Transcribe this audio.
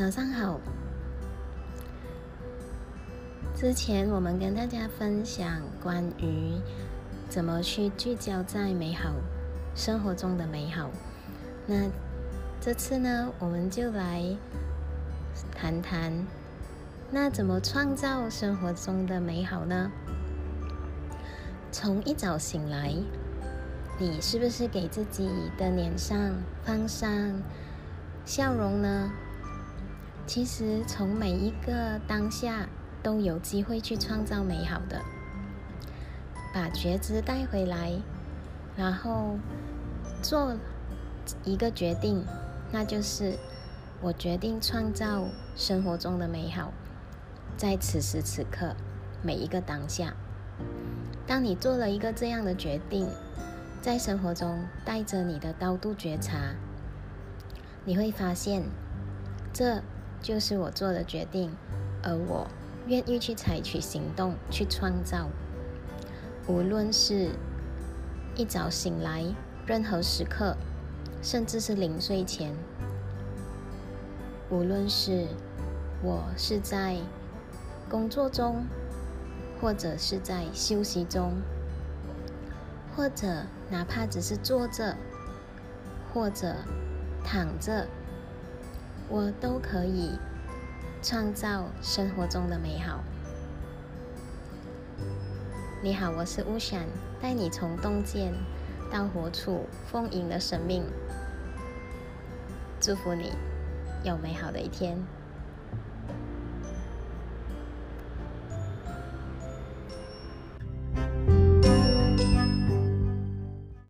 早上好。之前我们跟大家分享关于怎么去聚焦在美好生活中的美好。那这次呢，我们就来谈谈，那怎么创造生活中的美好呢？从一早醒来，你是不是给自己的脸上放上笑容呢？其实，从每一个当下都有机会去创造美好的。把觉知带回来，然后做一个决定，那就是我决定创造生活中的美好，在此时此刻每一个当下。当你做了一个这样的决定，在生活中带着你的高度觉察，你会发现这。就是我做的决定，而我愿意去采取行动去创造。无论是一早醒来，任何时刻，甚至是临睡前，无论是我是在工作中，或者是在休息中，或者哪怕只是坐着，或者躺着。我都可以创造生活中的美好。你好，我是乌闪，带你从洞见到活出丰盈的生命。祝福你有美好的一天。